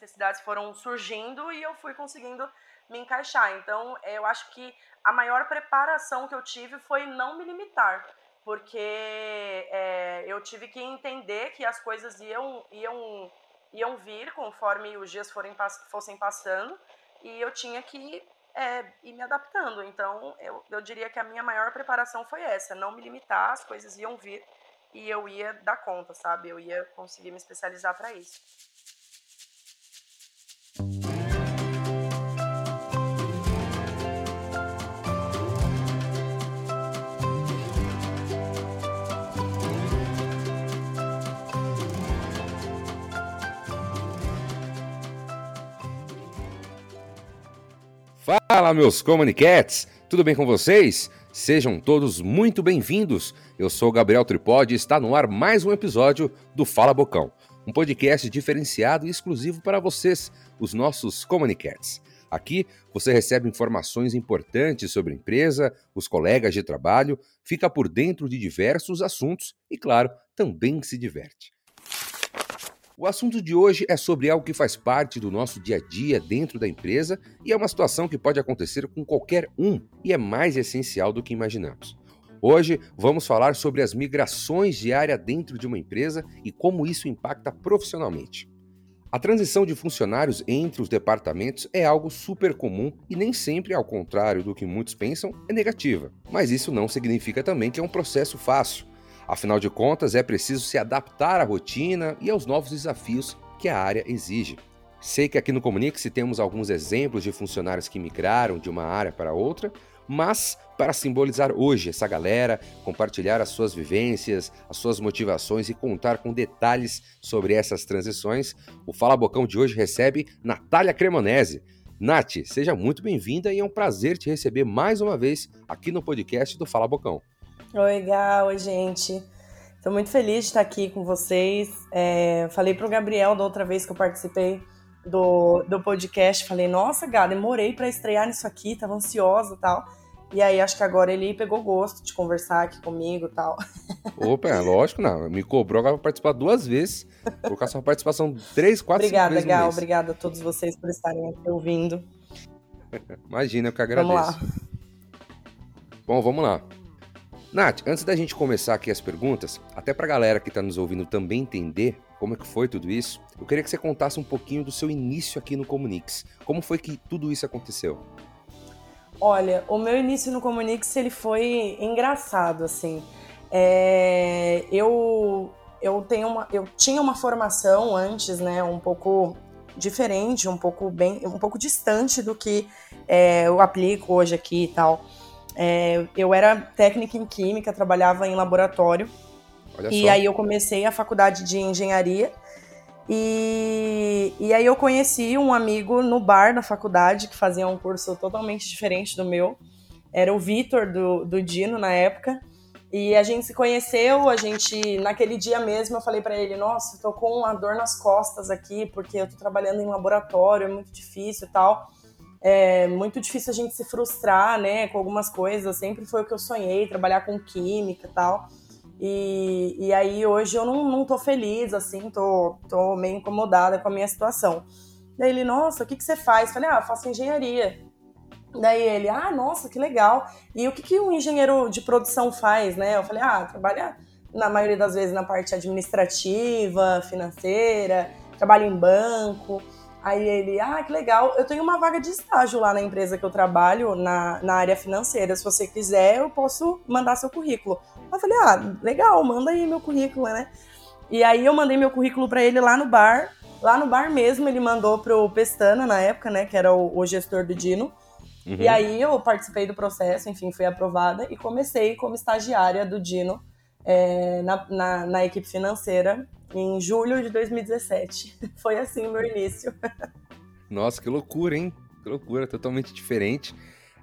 necessidades foram surgindo e eu fui conseguindo me encaixar. Então, eu acho que a maior preparação que eu tive foi não me limitar, porque é, eu tive que entender que as coisas iam, iam, iam vir conforme os dias forem, fossem passando e eu tinha que é, ir me adaptando. Então, eu, eu diria que a minha maior preparação foi essa: não me limitar, as coisas iam vir e eu ia dar conta, sabe? Eu ia conseguir me especializar para isso. Fala, meus Comunicats! Tudo bem com vocês? Sejam todos muito bem-vindos. Eu sou Gabriel Tripodi e está no ar mais um episódio do Fala Bocão, um podcast diferenciado e exclusivo para vocês, os nossos Comunicats. Aqui você recebe informações importantes sobre a empresa, os colegas de trabalho, fica por dentro de diversos assuntos e, claro, também se diverte. O assunto de hoje é sobre algo que faz parte do nosso dia a dia dentro da empresa e é uma situação que pode acontecer com qualquer um e é mais essencial do que imaginamos. Hoje vamos falar sobre as migrações de área dentro de uma empresa e como isso impacta profissionalmente. A transição de funcionários entre os departamentos é algo super comum e nem sempre, ao contrário do que muitos pensam, é negativa. Mas isso não significa também que é um processo fácil. Afinal de contas, é preciso se adaptar à rotina e aos novos desafios que a área exige. Sei que aqui no Comunique-se temos alguns exemplos de funcionários que migraram de uma área para outra, mas para simbolizar hoje essa galera, compartilhar as suas vivências, as suas motivações e contar com detalhes sobre essas transições, o Fala Bocão de hoje recebe Natália Cremonese. Nath, seja muito bem-vinda e é um prazer te receber mais uma vez aqui no podcast do Fala Bocão. Oi, Gal, oi, gente. Estou muito feliz de estar aqui com vocês. É, falei para o Gabriel da outra vez que eu participei do, do podcast, falei, nossa, Gá, demorei para estrear nisso aqui, tava ansiosa e tal. E aí acho que agora ele pegou gosto de conversar aqui comigo e tal. Opa, é lógico, não. Me cobrou agora pra participar duas vezes. Vou colocar sua participação três, quatro, obrigada, cinco vezes Gal, Obrigada a todos vocês por estarem aqui ouvindo. Imagina, eu que agradeço. Vamos lá. Bom, vamos lá. Nath, antes da gente começar aqui as perguntas, até para a galera que está nos ouvindo também entender como é que foi tudo isso, eu queria que você contasse um pouquinho do seu início aqui no Comunix. Como foi que tudo isso aconteceu? Olha, o meu início no Comunix ele foi engraçado, assim. É, eu eu tenho uma, eu tinha uma formação antes, né, um pouco diferente, um pouco bem, um pouco distante do que é, eu aplico hoje aqui e tal. É, eu era técnica em química, trabalhava em laboratório. Olha e só. aí eu comecei a faculdade de engenharia. E, e aí eu conheci um amigo no bar da faculdade que fazia um curso totalmente diferente do meu. Era o Vitor do, do Dino na época. E a gente se conheceu, a gente, naquele dia mesmo, eu falei para ele, nossa, tô com uma dor nas costas aqui, porque eu tô trabalhando em laboratório, é muito difícil e tal é muito difícil a gente se frustrar, né, com algumas coisas. Sempre foi o que eu sonhei, trabalhar com química e tal. E, e aí hoje eu não, não tô feliz, assim, tô, tô meio incomodada com a minha situação. Daí ele, nossa, o que, que você faz? Falei, ah, faço engenharia. Daí ele, ah, nossa, que legal. E o que, que um engenheiro de produção faz, né? Eu falei, ah, trabalha na maioria das vezes na parte administrativa, financeira, trabalha em banco. Aí ele, ah, que legal, eu tenho uma vaga de estágio lá na empresa que eu trabalho, na, na área financeira. Se você quiser, eu posso mandar seu currículo. Eu falei, ah, legal, manda aí meu currículo, né? E aí eu mandei meu currículo para ele lá no bar. Lá no bar mesmo, ele mandou pro Pestana na época, né? Que era o, o gestor do Dino. Uhum. E aí eu participei do processo, enfim, fui aprovada e comecei como estagiária do Dino é, na, na, na equipe financeira em julho de 2017. Foi assim o meu início. Nossa, que loucura, hein? Que loucura, totalmente diferente.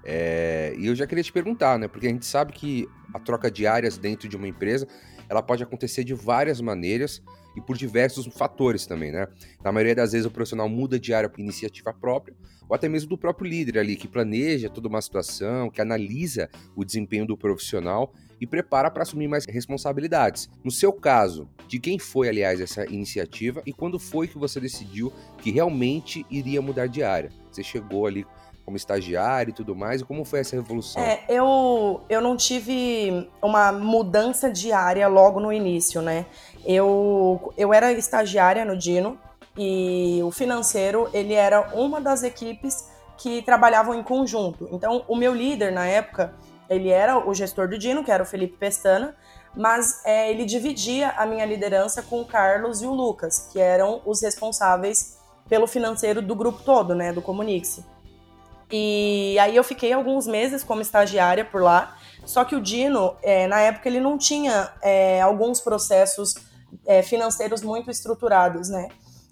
É, e eu já queria te perguntar, né? Porque a gente sabe que a troca de áreas dentro de uma empresa ela pode acontecer de várias maneiras e por diversos fatores também, né? Na maioria das vezes o profissional muda de área por iniciativa própria, ou até mesmo do próprio líder ali, que planeja toda uma situação, que analisa o desempenho do profissional e prepara para assumir mais responsabilidades. No seu caso, de quem foi, aliás, essa iniciativa e quando foi que você decidiu que realmente iria mudar de área? Você chegou ali como estagiário e tudo mais, e como foi essa revolução? É, eu, eu não tive uma mudança de área logo no início, né? Eu, eu era estagiária no Dino e o financeiro, ele era uma das equipes que trabalhavam em conjunto. Então, o meu líder na época, ele era o gestor do Dino, que era o Felipe Pestana, mas é, ele dividia a minha liderança com o Carlos e o Lucas, que eram os responsáveis pelo financeiro do grupo todo, né, do Comunix. E aí eu fiquei alguns meses como estagiária por lá, só que o Dino, é, na época, ele não tinha é, alguns processos é, financeiros muito estruturados, né?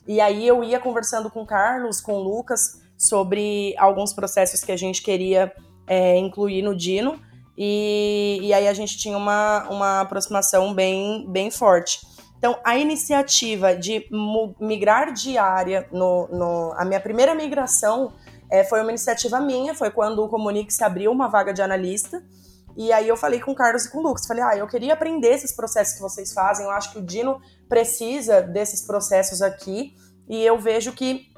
E aí eu ia conversando com o Carlos, com o Lucas, sobre alguns processos que a gente queria é, incluir no Dino, e, e, aí a gente tinha uma, uma aproximação bem, bem forte. Então, a iniciativa de migrar de área, no, no, a minha primeira migração é, foi uma iniciativa minha, foi quando o Comunix abriu uma vaga de analista, e aí eu falei com o Carlos e com o Lucas, falei, ah, eu queria aprender esses processos que vocês fazem, eu acho que o Dino precisa desses processos aqui, e eu vejo que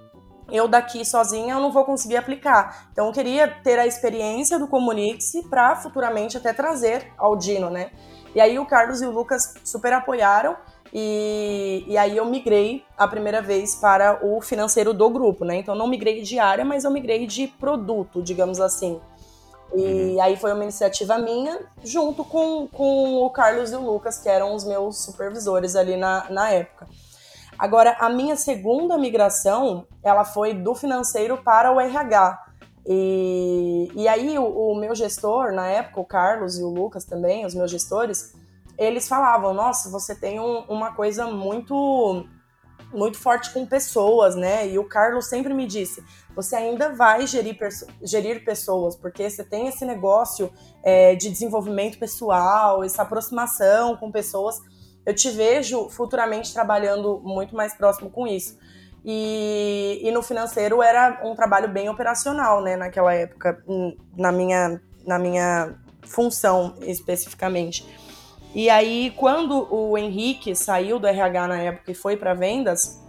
eu daqui sozinha eu não vou conseguir aplicar. Então eu queria ter a experiência do Comunix para futuramente até trazer ao Dino, né? E aí o Carlos e o Lucas super apoiaram e, e aí eu migrei a primeira vez para o financeiro do grupo, né? Então não migrei de área, mas eu migrei de produto, digamos assim. E uhum. aí foi uma iniciativa minha, junto com, com o Carlos e o Lucas, que eram os meus supervisores ali na, na época. Agora, a minha segunda migração, ela foi do financeiro para o RH. E, e aí o, o meu gestor, na época, o Carlos e o Lucas também, os meus gestores, eles falavam, nossa, você tem um, uma coisa muito muito forte com pessoas, né? E o Carlos sempre me disse: você ainda vai gerir, gerir pessoas, porque você tem esse negócio é, de desenvolvimento pessoal, essa aproximação com pessoas. Eu te vejo futuramente trabalhando muito mais próximo com isso. E, e no financeiro era um trabalho bem operacional, né? Naquela época, na minha, na minha função especificamente. E aí, quando o Henrique saiu do RH na época e foi para vendas,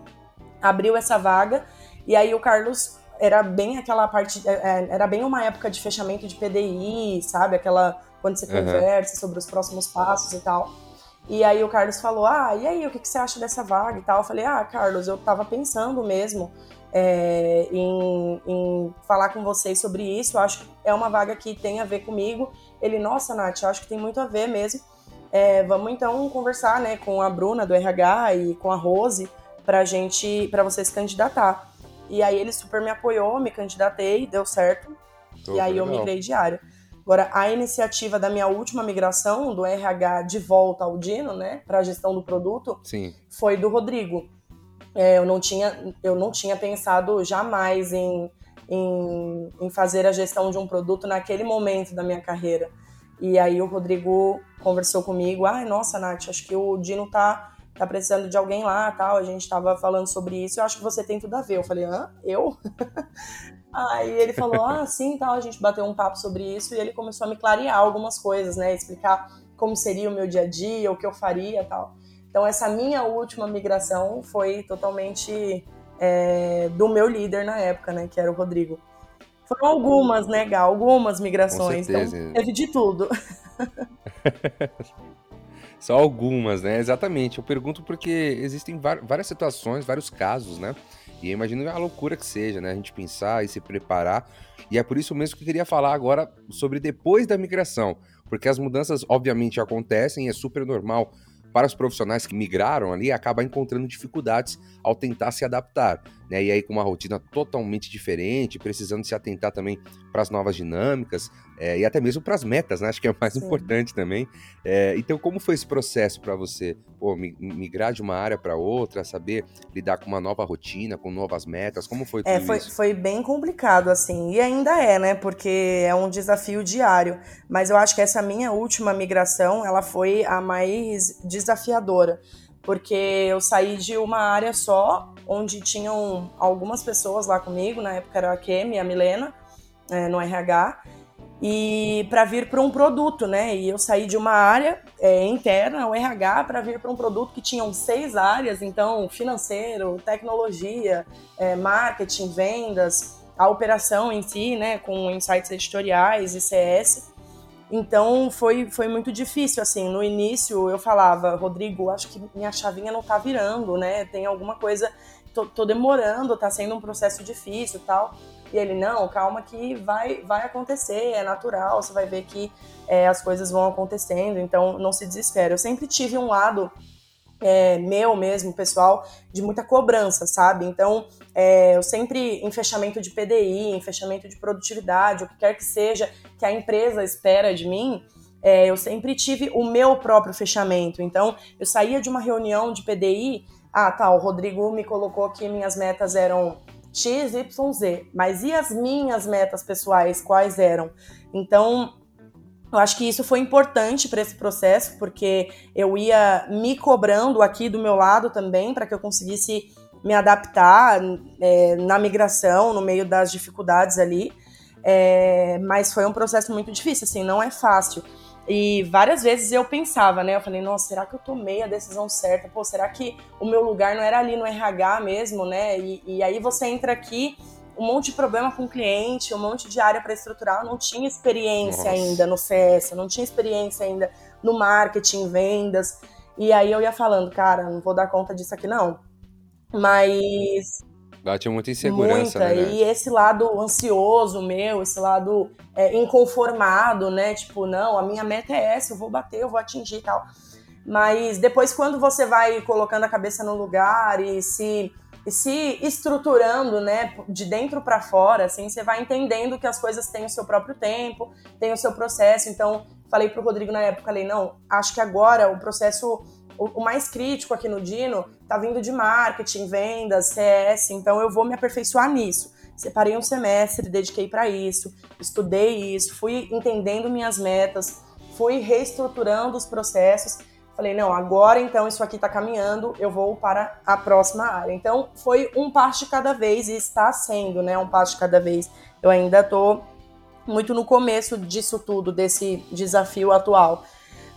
abriu essa vaga. E aí o Carlos era bem aquela parte, é, é, era bem uma época de fechamento de PDI, sabe? Aquela quando você uhum. conversa sobre os próximos passos e tal. E aí o Carlos falou: Ah, e aí, o que, que você acha dessa vaga e tal? Eu falei: Ah, Carlos, eu tava pensando mesmo é, em, em, falar com vocês sobre isso. Eu acho que é uma vaga que tem a ver comigo. Ele, nossa, Nath, eu acho que tem muito a ver mesmo. É, vamos então conversar, né, com a Bruna do RH e com a Rose pra gente, para você se candidatar. E aí ele super me apoiou, me candidatei, deu certo. Tô e aí legal. eu migrei de área. Agora, a iniciativa da minha última migração, do RH de volta ao Dino, né, para a gestão do produto, Sim. foi do Rodrigo. É, eu, não tinha, eu não tinha pensado jamais em, em, em fazer a gestão de um produto naquele momento da minha carreira. E aí o Rodrigo conversou comigo, ai, ah, nossa, Nath, acho que o Dino tá, tá precisando de alguém lá, tal, a gente tava falando sobre isso, eu acho que você tem tudo a ver. Eu falei, hã? Eu? aí ele falou, ah, sim, tal, a gente bateu um papo sobre isso e ele começou a me clarear algumas coisas, né, explicar como seria o meu dia a dia, o que eu faria, tal. Então essa minha última migração foi totalmente é, do meu líder na época, né, que era o Rodrigo. Foram algumas, né, Gal? Algumas migrações. Então, teve de tudo. Só algumas, né? Exatamente. Eu pergunto porque existem várias situações, vários casos, né? E eu imagino a loucura que seja, né? A gente pensar e se preparar. E é por isso mesmo que eu queria falar agora sobre depois da migração. Porque as mudanças, obviamente, acontecem e é super normal para os profissionais que migraram ali acabar encontrando dificuldades ao tentar se adaptar. Né? E aí com uma rotina totalmente diferente, precisando se atentar também para as novas dinâmicas é, e até mesmo para as metas, né? Acho que é o mais Sim. importante também. É, então, como foi esse processo para você? Pô, migrar de uma área para outra, saber lidar com uma nova rotina, com novas metas, como foi é, tudo é, foi, isso? Foi bem complicado, assim, e ainda é, né? Porque é um desafio diário. Mas eu acho que essa minha última migração, ela foi a mais desafiadora porque eu saí de uma área só, onde tinham algumas pessoas lá comigo, na época era a Kemi e a Milena, é, no RH, e para vir para um produto, né? E eu saí de uma área é, interna, o RH, para vir para um produto que tinham seis áreas, então financeiro, tecnologia, é, marketing, vendas, a operação em si, né? Com insights editoriais e CS. Então foi, foi muito difícil, assim, no início eu falava, Rodrigo, acho que minha chavinha não tá virando, né, tem alguma coisa, tô, tô demorando, tá sendo um processo difícil tal. E ele, não, calma que vai, vai acontecer, é natural, você vai ver que é, as coisas vão acontecendo, então não se desespere. Eu sempre tive um lado é, meu mesmo, pessoal, de muita cobrança, sabe? Então, é, eu sempre, em fechamento de PDI, em fechamento de produtividade, o que quer que seja que a empresa espera de mim, é, eu sempre tive o meu próprio fechamento. Então, eu saía de uma reunião de PDI, ah, tá, o Rodrigo me colocou que minhas metas eram X, Y, Z, mas e as minhas metas pessoais, quais eram? Então, eu acho que isso foi importante para esse processo, porque eu ia me cobrando aqui do meu lado também, para que eu conseguisse me adaptar é, na migração, no meio das dificuldades ali. É, mas foi um processo muito difícil, assim, não é fácil. E várias vezes eu pensava, né? Eu falei, nossa, será que eu tomei a decisão certa? Pô, será que o meu lugar não era ali no RH mesmo, né? E, e aí você entra aqui um monte de problema com o cliente, um monte de área para estruturar. Eu não tinha experiência Nossa. ainda no CS, eu não tinha experiência ainda no marketing, vendas. E aí eu ia falando, cara, não vou dar conta disso aqui não. Mas Bate muita insegurança, muita. né? E esse lado ansioso meu, esse lado é, inconformado, né? Tipo, não, a minha meta é essa, eu vou bater, eu vou atingir e tal. Mas depois, quando você vai colocando a cabeça no lugar e se e se estruturando, né, de dentro para fora, assim, você vai entendendo que as coisas têm o seu próprio tempo, têm o seu processo. Então, falei pro Rodrigo na época, falei, não, acho que agora o processo o, mais crítico aqui no Dino tá vindo de marketing, vendas, CS, então eu vou me aperfeiçoar nisso. Separei um semestre, dediquei para isso, estudei isso, fui entendendo minhas metas, fui reestruturando os processos Falei, não, agora então isso aqui está caminhando, eu vou para a próxima área. Então foi um passo de cada vez e está sendo, né, um passo de cada vez. Eu ainda estou muito no começo disso tudo, desse desafio atual.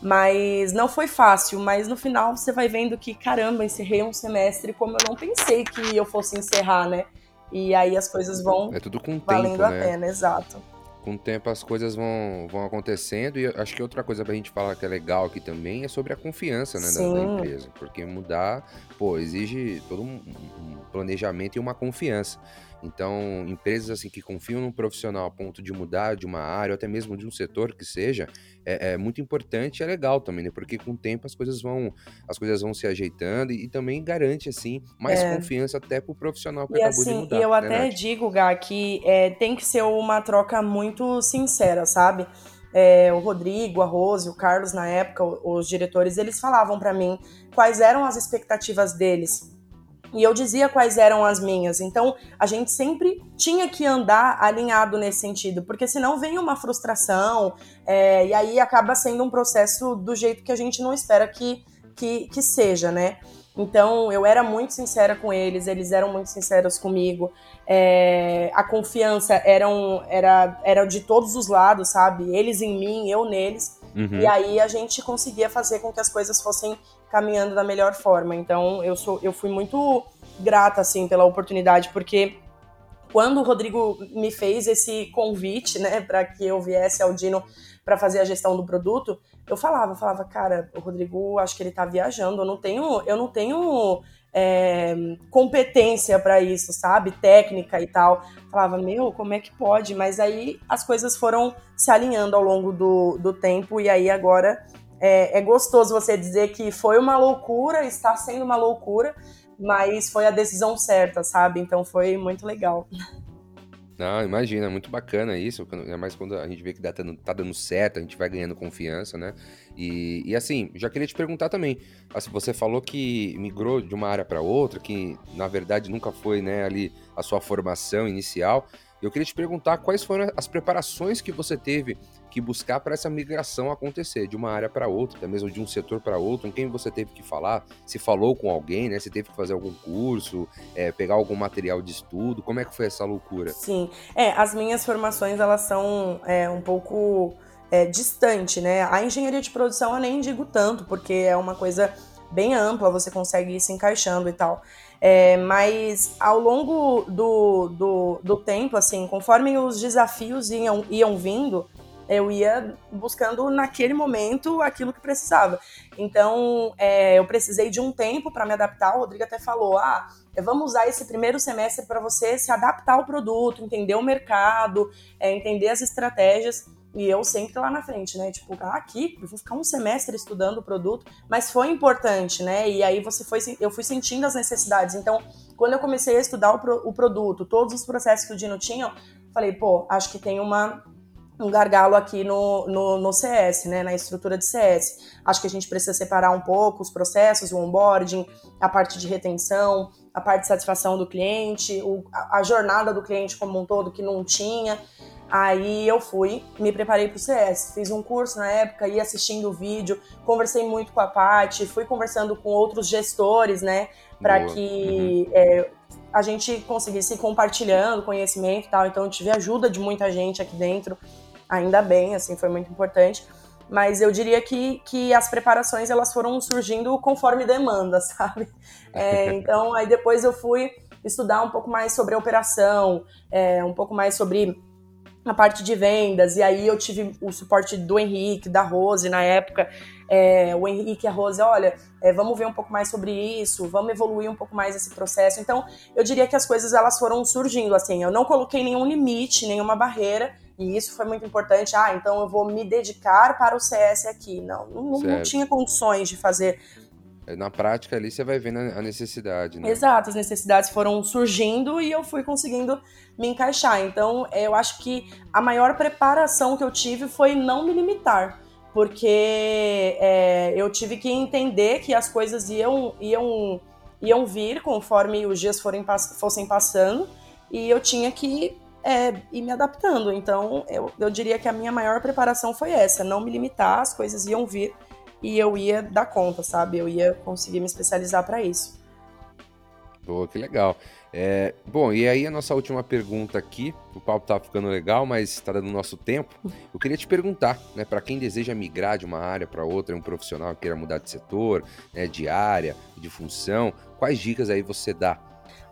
Mas não foi fácil, mas no final você vai vendo que, caramba, encerrei um semestre como eu não pensei que eu fosse encerrar, né? E aí as coisas vão é tudo com valendo tempo, a né? pena, exato com o tempo as coisas vão, vão acontecendo e acho que outra coisa pra gente falar que é legal aqui também é sobre a confiança né, da, da, empresa, porque mudar, pô, exige todo um, um planejamento e uma confiança. Então, empresas assim que confiam num profissional a ponto de mudar de uma área ou até mesmo de um setor que seja, é, é muito importante e é legal também, né? Porque com o tempo as coisas vão, as coisas vão se ajeitando e, e também garante assim mais é. confiança até pro profissional que e acabou assim, de mudar. E eu né, até Nath? digo, Gá, que é, tem que ser uma troca muito sincera, sabe? É, o Rodrigo, a Rose, o Carlos na época, os diretores, eles falavam para mim quais eram as expectativas deles e eu dizia quais eram as minhas. Então, a gente sempre tinha que andar alinhado nesse sentido, porque senão vem uma frustração, é, e aí acaba sendo um processo do jeito que a gente não espera que, que, que seja, né? Então, eu era muito sincera com eles, eles eram muito sinceros comigo. É, a confiança era, um, era, era de todos os lados, sabe? Eles em mim, eu neles. Uhum. E aí a gente conseguia fazer com que as coisas fossem caminhando da melhor forma. Então eu sou, eu fui muito grata assim pela oportunidade, porque quando o Rodrigo me fez esse convite, né, para que eu viesse ao Dino para fazer a gestão do produto, eu falava, falava, cara, o Rodrigo, acho que ele tá viajando, eu não tenho, eu não tenho é, competência para isso, sabe, técnica e tal. falava, meu, como é que pode? Mas aí as coisas foram se alinhando ao longo do, do tempo e aí agora é, é gostoso você dizer que foi uma loucura, está sendo uma loucura, mas foi a decisão certa, sabe? Então foi muito legal. Não, imagina, muito bacana isso, é mais quando a gente vê que tá dando, tá dando certo, a gente vai ganhando confiança, né? E, e assim, já queria te perguntar também, assim, você falou que migrou de uma área para outra, que na verdade nunca foi, né, ali a sua formação inicial. Eu queria te perguntar quais foram as preparações que você teve que buscar para essa migração acontecer de uma área para outra, até mesmo de um setor para outro, em quem você teve que falar, se falou com alguém, né? Se teve que fazer algum curso, é, pegar algum material de estudo, como é que foi essa loucura? Sim, é, as minhas formações elas são é, um pouco é, distante, né? A engenharia de produção eu nem digo tanto, porque é uma coisa bem ampla, você consegue ir se encaixando e tal. É, mas ao longo do, do, do, tempo, assim, conforme os desafios iam, iam vindo, eu ia buscando naquele momento aquilo que precisava. Então, é, eu precisei de um tempo para me adaptar. O Rodrigo até falou: ah, vamos usar esse primeiro semestre para você se adaptar ao produto, entender o mercado, é, entender as estratégias. E eu sempre lá na frente, né? Tipo, ah, aqui, eu vou ficar um semestre estudando o produto, mas foi importante, né? E aí você foi, eu fui sentindo as necessidades. Então, quando eu comecei a estudar o, pro, o produto, todos os processos que o Dino tinha, falei, pô, acho que tem uma um gargalo aqui no, no, no, CS, né, na estrutura de CS. Acho que a gente precisa separar um pouco os processos, o onboarding, a parte de retenção, a parte de satisfação do cliente, o, a, a jornada do cliente como um todo que não tinha. Aí eu fui, me preparei para o CS, fiz um curso na época, ia assistindo o vídeo, conversei muito com a Paty, fui conversando com outros gestores, né, para que uhum. é, a gente conseguisse ir compartilhando conhecimento e tal. Então eu tive ajuda de muita gente aqui dentro, ainda bem, assim, foi muito importante. Mas eu diria que, que as preparações elas foram surgindo conforme demanda, sabe? É, então aí depois eu fui estudar um pouco mais sobre a operação, é, um pouco mais sobre na parte de vendas, e aí eu tive o suporte do Henrique, da Rose na época. É, o Henrique e a Rose, olha, é, vamos ver um pouco mais sobre isso, vamos evoluir um pouco mais esse processo. Então, eu diria que as coisas elas foram surgindo, assim, eu não coloquei nenhum limite, nenhuma barreira, e isso foi muito importante. Ah, então eu vou me dedicar para o CS aqui. Não, não, não tinha condições de fazer na prática ali você vai vendo a necessidade, né? Exato, as necessidades foram surgindo e eu fui conseguindo me encaixar. Então, eu acho que a maior preparação que eu tive foi não me limitar, porque é, eu tive que entender que as coisas iam, iam, iam vir conforme os dias forem, fossem passando e eu tinha que é, ir me adaptando. Então, eu, eu diria que a minha maior preparação foi essa, não me limitar, as coisas iam vir e eu ia dar conta, sabe? Eu ia conseguir me especializar para isso. Pô, que legal. É, bom, e aí a nossa última pergunta aqui, o papo tá ficando legal, mas está dando nosso tempo. Eu queria te perguntar, né, para quem deseja migrar de uma área para outra, um profissional que queira mudar de setor, né, de área, de função, quais dicas aí você dá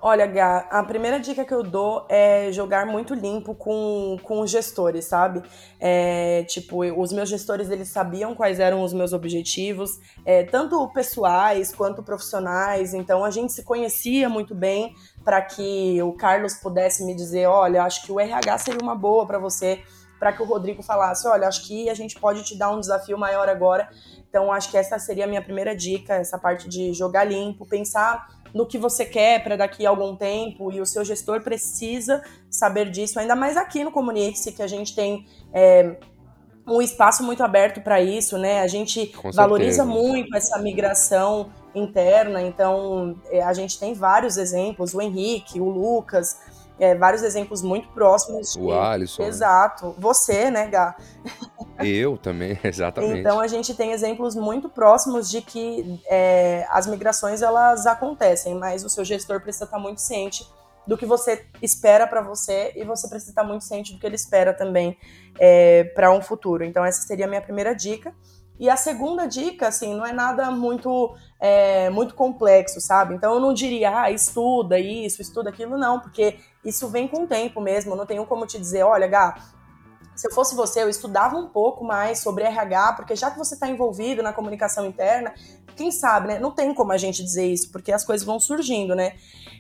Olha, Gá, a primeira dica que eu dou é jogar muito limpo com, com os gestores, sabe? É, tipo, os meus gestores, eles sabiam quais eram os meus objetivos, é, tanto pessoais quanto profissionais, então a gente se conhecia muito bem para que o Carlos pudesse me dizer, olha, acho que o RH seria uma boa para você, para que o Rodrigo falasse, olha, acho que a gente pode te dar um desafio maior agora. Então, acho que essa seria a minha primeira dica, essa parte de jogar limpo, pensar no que você quer para daqui a algum tempo e o seu gestor precisa saber disso, ainda mais aqui no Comunique-se, que a gente tem é, um espaço muito aberto para isso, né? A gente valoriza muito essa migração interna, então é, a gente tem vários exemplos, o Henrique, o Lucas, é, vários exemplos muito próximos. O Alisson. Exato. Você, né, Gá? Eu também, exatamente. Então a gente tem exemplos muito próximos de que é, as migrações elas acontecem, mas o seu gestor precisa estar muito ciente do que você espera para você e você precisa estar muito ciente do que ele espera também é, para um futuro. Então essa seria a minha primeira dica. E a segunda dica, assim, não é nada muito é, muito complexo, sabe? Então eu não diria, ah, estuda isso, estuda aquilo, não, porque isso vem com o tempo mesmo. Eu não tenho como te dizer, olha, Gá, se eu fosse você, eu estudava um pouco mais sobre RH, porque já que você está envolvido na comunicação interna, quem sabe, né? Não tem como a gente dizer isso, porque as coisas vão surgindo, né?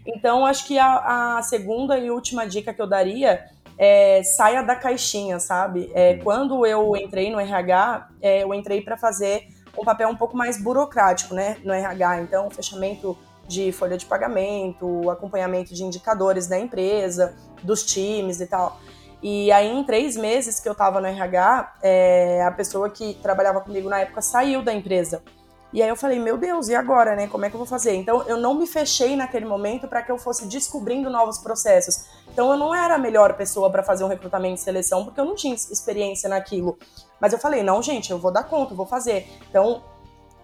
Então, acho que a, a segunda e última dica que eu daria é saia da caixinha, sabe? É, quando eu entrei no RH, é, eu entrei para fazer um papel um pouco mais burocrático, né, no RH. Então, fechamento de folha de pagamento, acompanhamento de indicadores da empresa, dos times e tal. E aí, em três meses que eu estava no RH, é, a pessoa que trabalhava comigo na época saiu da empresa. E aí eu falei, meu Deus, e agora, né? Como é que eu vou fazer? Então eu não me fechei naquele momento para que eu fosse descobrindo novos processos. Então eu não era a melhor pessoa para fazer um recrutamento de seleção porque eu não tinha experiência naquilo. Mas eu falei, não, gente, eu vou dar conta, eu vou fazer. Então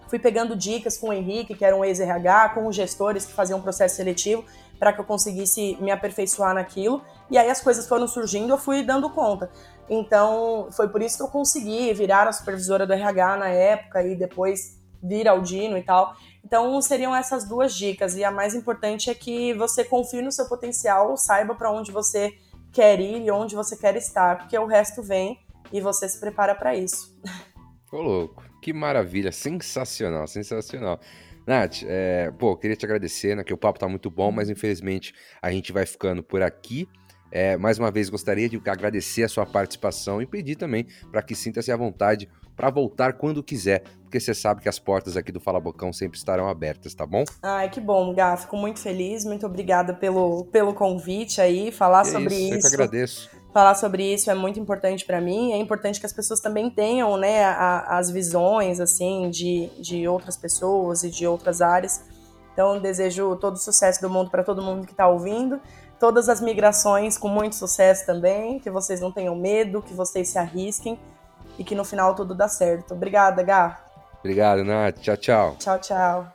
fui pegando dicas com o Henrique, que era um ex-RH, com os gestores que faziam um processo seletivo, para que eu conseguisse me aperfeiçoar naquilo. E aí as coisas foram surgindo, eu fui dando conta. Então, foi por isso que eu consegui virar a supervisora do RH na época e depois vir ao Dino e tal. Então, seriam essas duas dicas. E a mais importante é que você confie no seu potencial, saiba para onde você quer ir e onde você quer estar, porque o resto vem e você se prepara para isso. Ô, louco, que maravilha, sensacional, sensacional. Nath, é, pô, queria te agradecer, né, que o papo tá muito bom, mas infelizmente a gente vai ficando por aqui. É, mais uma vez, gostaria de agradecer a sua participação e pedir também para que sinta-se à vontade para voltar quando quiser, porque você sabe que as portas aqui do Fala Bocão sempre estarão abertas, tá bom? Ai, que bom, Gá. Fico muito feliz, muito obrigada pelo, pelo convite aí, falar que sobre isso. isso. Eu que agradeço. Falar sobre isso é muito importante para mim. É importante que as pessoas também tenham, né, a, as visões, assim, de, de outras pessoas e de outras áreas. Então, desejo todo o sucesso do mundo para todo mundo que está ouvindo todas as migrações com muito sucesso também, que vocês não tenham medo, que vocês se arrisquem e que no final tudo dá certo. Obrigada, Gá. Obrigado, Nath. Tchau, tchau. Tchau, tchau.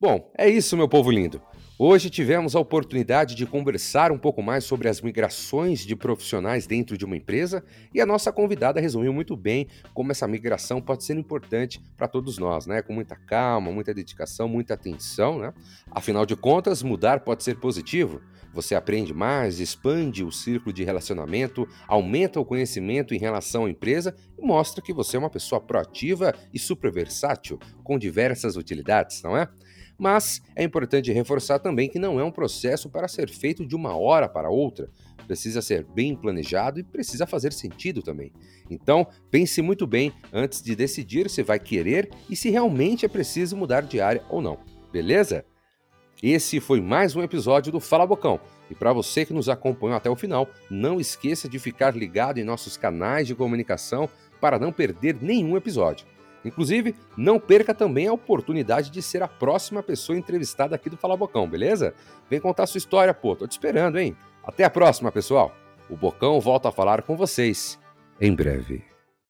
Bom, é isso, meu povo lindo. Hoje tivemos a oportunidade de conversar um pouco mais sobre as migrações de profissionais dentro de uma empresa e a nossa convidada resumiu muito bem como essa migração pode ser importante para todos nós, né? Com muita calma, muita dedicação, muita atenção, né? Afinal de contas, mudar pode ser positivo. Você aprende mais, expande o círculo de relacionamento, aumenta o conhecimento em relação à empresa e mostra que você é uma pessoa proativa e super versátil, com diversas utilidades, não é? Mas é importante reforçar também que não é um processo para ser feito de uma hora para outra. Precisa ser bem planejado e precisa fazer sentido também. Então, pense muito bem antes de decidir se vai querer e se realmente é preciso mudar de área ou não. Beleza? Esse foi mais um episódio do Fala Bocão. E para você que nos acompanhou até o final, não esqueça de ficar ligado em nossos canais de comunicação para não perder nenhum episódio. Inclusive, não perca também a oportunidade de ser a próxima pessoa entrevistada aqui do Fala Bocão, beleza? Vem contar sua história, pô, tô te esperando, hein? Até a próxima, pessoal. O Bocão volta a falar com vocês em breve.